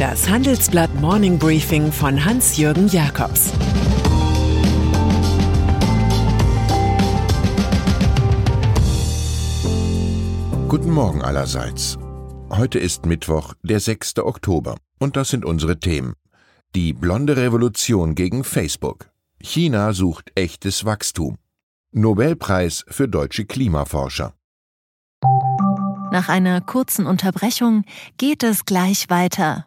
Das Handelsblatt Morning Briefing von Hans-Jürgen Jakobs Guten Morgen allerseits. Heute ist Mittwoch, der 6. Oktober, und das sind unsere Themen. Die blonde Revolution gegen Facebook. China sucht echtes Wachstum. Nobelpreis für deutsche Klimaforscher. Nach einer kurzen Unterbrechung geht es gleich weiter.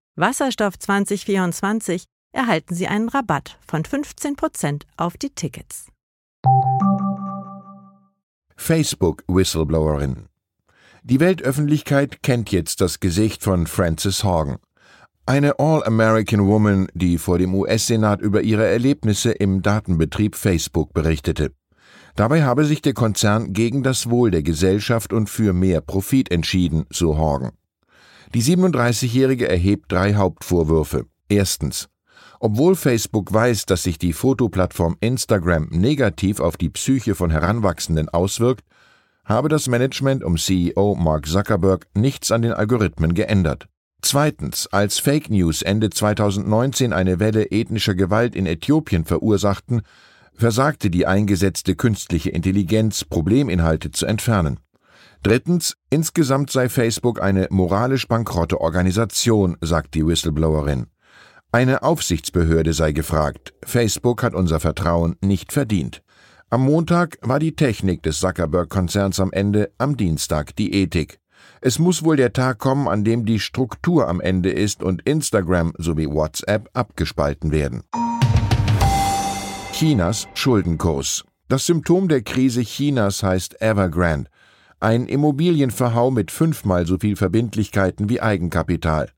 Wasserstoff 2024 erhalten Sie einen Rabatt von 15% auf die Tickets. Facebook Whistleblowerin. Die Weltöffentlichkeit kennt jetzt das Gesicht von Frances Horgan. Eine All-American Woman, die vor dem US-Senat über ihre Erlebnisse im Datenbetrieb Facebook berichtete. Dabei habe sich der Konzern gegen das Wohl der Gesellschaft und für mehr Profit entschieden, so Horgan. Die 37-Jährige erhebt drei Hauptvorwürfe. Erstens. Obwohl Facebook weiß, dass sich die Fotoplattform Instagram negativ auf die Psyche von Heranwachsenden auswirkt, habe das Management um CEO Mark Zuckerberg nichts an den Algorithmen geändert. Zweitens, als Fake News Ende 2019 eine Welle ethnischer Gewalt in Äthiopien verursachten, versagte die eingesetzte künstliche Intelligenz, Probleminhalte zu entfernen. Drittens, insgesamt sei Facebook eine moralisch bankrotte Organisation, sagt die Whistleblowerin. Eine Aufsichtsbehörde sei gefragt. Facebook hat unser Vertrauen nicht verdient. Am Montag war die Technik des Zuckerberg-Konzerns am Ende, am Dienstag die Ethik. Es muss wohl der Tag kommen, an dem die Struktur am Ende ist und Instagram sowie WhatsApp abgespalten werden. Chinas Schuldenkurs. Das Symptom der Krise Chinas heißt Evergrande. Ein Immobilienverhau mit fünfmal so viel Verbindlichkeiten wie Eigenkapital.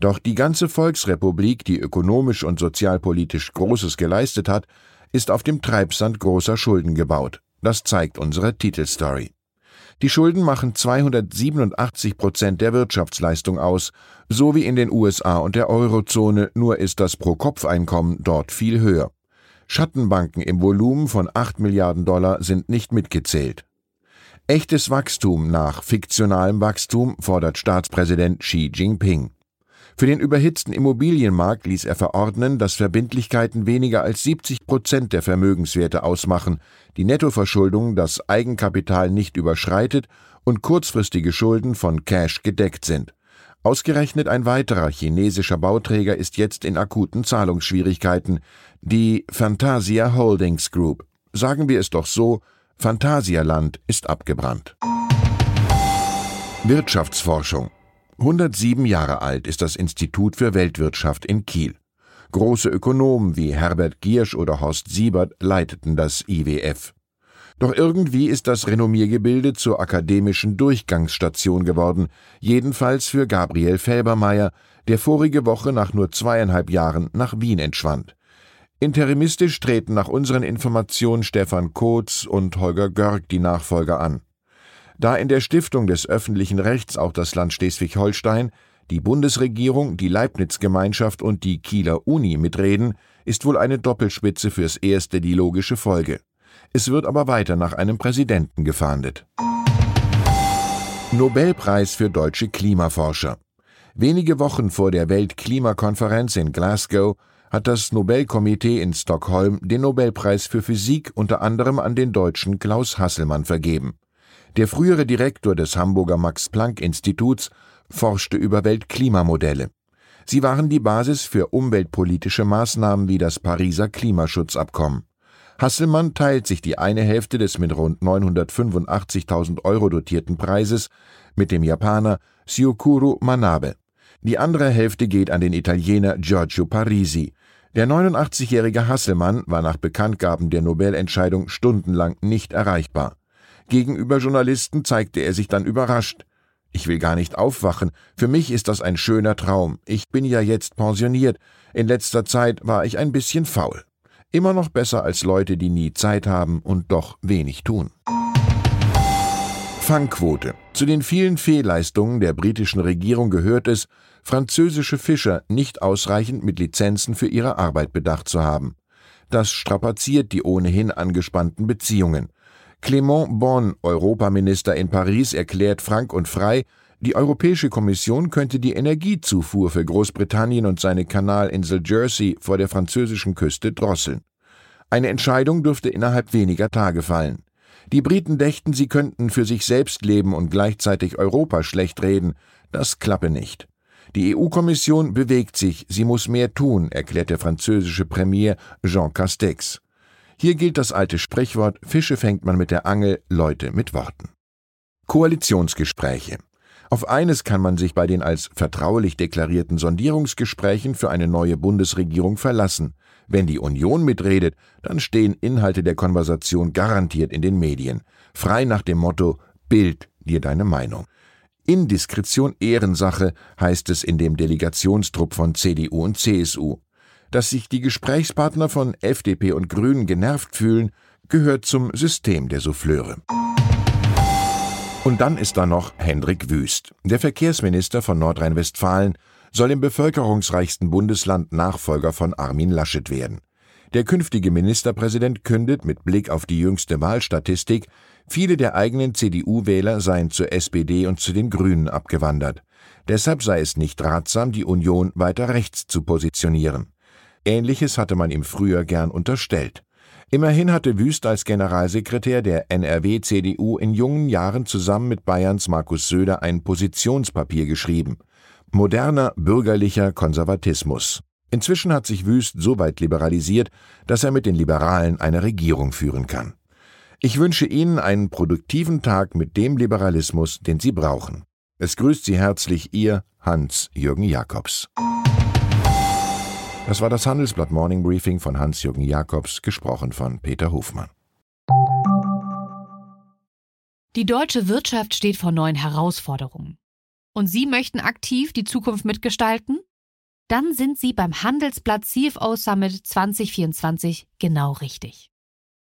Doch die ganze Volksrepublik, die ökonomisch und sozialpolitisch Großes geleistet hat, ist auf dem Treibsand großer Schulden gebaut. Das zeigt unsere Titelstory. Die Schulden machen 287 Prozent der Wirtschaftsleistung aus, so wie in den USA und der Eurozone, nur ist das Pro-Kopf-Einkommen dort viel höher. Schattenbanken im Volumen von 8 Milliarden Dollar sind nicht mitgezählt. Echtes Wachstum nach fiktionalem Wachstum fordert Staatspräsident Xi Jinping. Für den überhitzten Immobilienmarkt ließ er verordnen, dass Verbindlichkeiten weniger als 70 Prozent der Vermögenswerte ausmachen, die Nettoverschuldung das Eigenkapital nicht überschreitet und kurzfristige Schulden von Cash gedeckt sind. Ausgerechnet ein weiterer chinesischer Bauträger ist jetzt in akuten Zahlungsschwierigkeiten, die Fantasia Holdings Group. Sagen wir es doch so, Phantasialand ist abgebrannt. Wirtschaftsforschung 107 Jahre alt ist das Institut für Weltwirtschaft in Kiel. Große Ökonomen wie Herbert Giersch oder Horst Siebert leiteten das IWF. Doch irgendwie ist das Renommiergebilde zur akademischen Durchgangsstation geworden, jedenfalls für Gabriel Felbermeier, der vorige Woche nach nur zweieinhalb Jahren nach Wien entschwand. Interimistisch treten nach unseren Informationen Stefan Kotz und Holger Görg die Nachfolger an. Da in der Stiftung des öffentlichen Rechts auch das Land Schleswig-Holstein, die Bundesregierung, die Leibniz-Gemeinschaft und die Kieler Uni mitreden, ist wohl eine Doppelspitze fürs Erste die logische Folge. Es wird aber weiter nach einem Präsidenten gefahndet. Nobelpreis für deutsche Klimaforscher. Wenige Wochen vor der Weltklimakonferenz in Glasgow hat das Nobelkomitee in Stockholm den Nobelpreis für Physik unter anderem an den Deutschen Klaus Hasselmann vergeben. Der frühere Direktor des Hamburger Max-Planck-Instituts forschte über Weltklimamodelle. Sie waren die Basis für umweltpolitische Maßnahmen wie das Pariser Klimaschutzabkommen. Hasselmann teilt sich die eine Hälfte des mit rund 985.000 Euro dotierten Preises mit dem Japaner Syukuro Manabe. Die andere Hälfte geht an den Italiener Giorgio Parisi, der 89-jährige Hasselmann war nach Bekanntgaben der Nobelentscheidung stundenlang nicht erreichbar. Gegenüber Journalisten zeigte er sich dann überrascht. Ich will gar nicht aufwachen. Für mich ist das ein schöner Traum. Ich bin ja jetzt pensioniert. In letzter Zeit war ich ein bisschen faul. Immer noch besser als Leute, die nie Zeit haben und doch wenig tun. Fangquote. Zu den vielen Fehlleistungen der britischen Regierung gehört es, französische Fischer nicht ausreichend mit Lizenzen für ihre Arbeit bedacht zu haben. Das strapaziert die ohnehin angespannten Beziehungen. Clément Bonn, Europaminister in Paris, erklärt frank und frei, die Europäische Kommission könnte die Energiezufuhr für Großbritannien und seine Kanalinsel Jersey vor der französischen Küste drosseln. Eine Entscheidung dürfte innerhalb weniger Tage fallen. Die Briten dächten, sie könnten für sich selbst leben und gleichzeitig Europa schlecht reden. Das klappe nicht. Die EU-Kommission bewegt sich, sie muss mehr tun, erklärt der französische Premier Jean Castex. Hier gilt das alte Sprichwort Fische fängt man mit der Angel, Leute mit Worten. Koalitionsgespräche. Auf eines kann man sich bei den als vertraulich deklarierten Sondierungsgesprächen für eine neue Bundesregierung verlassen. Wenn die Union mitredet, dann stehen Inhalte der Konversation garantiert in den Medien. Frei nach dem Motto Bild dir deine Meinung. Indiskretion Ehrensache heißt es in dem Delegationstrupp von CDU und CSU. Dass sich die Gesprächspartner von FDP und Grünen genervt fühlen, gehört zum System der Souffleure. Und dann ist da noch Hendrik Wüst. Der Verkehrsminister von Nordrhein-Westfalen soll im bevölkerungsreichsten Bundesland Nachfolger von Armin Laschet werden. Der künftige Ministerpräsident kündet mit Blick auf die jüngste Wahlstatistik, viele der eigenen CDU-Wähler seien zur SPD und zu den Grünen abgewandert. Deshalb sei es nicht ratsam, die Union weiter rechts zu positionieren. Ähnliches hatte man ihm früher gern unterstellt. Immerhin hatte Wüst als Generalsekretär der NRW-CDU in jungen Jahren zusammen mit Bayerns Markus Söder ein Positionspapier geschrieben. Moderner bürgerlicher Konservatismus. Inzwischen hat sich Wüst so weit liberalisiert, dass er mit den Liberalen eine Regierung führen kann. Ich wünsche Ihnen einen produktiven Tag mit dem Liberalismus, den Sie brauchen. Es grüßt Sie herzlich Ihr Hans-Jürgen Jakobs. Das war das Handelsblatt Morning Briefing von Hans-Jürgen Jakobs, gesprochen von Peter Hofmann. Die deutsche Wirtschaft steht vor neuen Herausforderungen. Und Sie möchten aktiv die Zukunft mitgestalten? Dann sind Sie beim Handelsblatt CFO Summit 2024 genau richtig.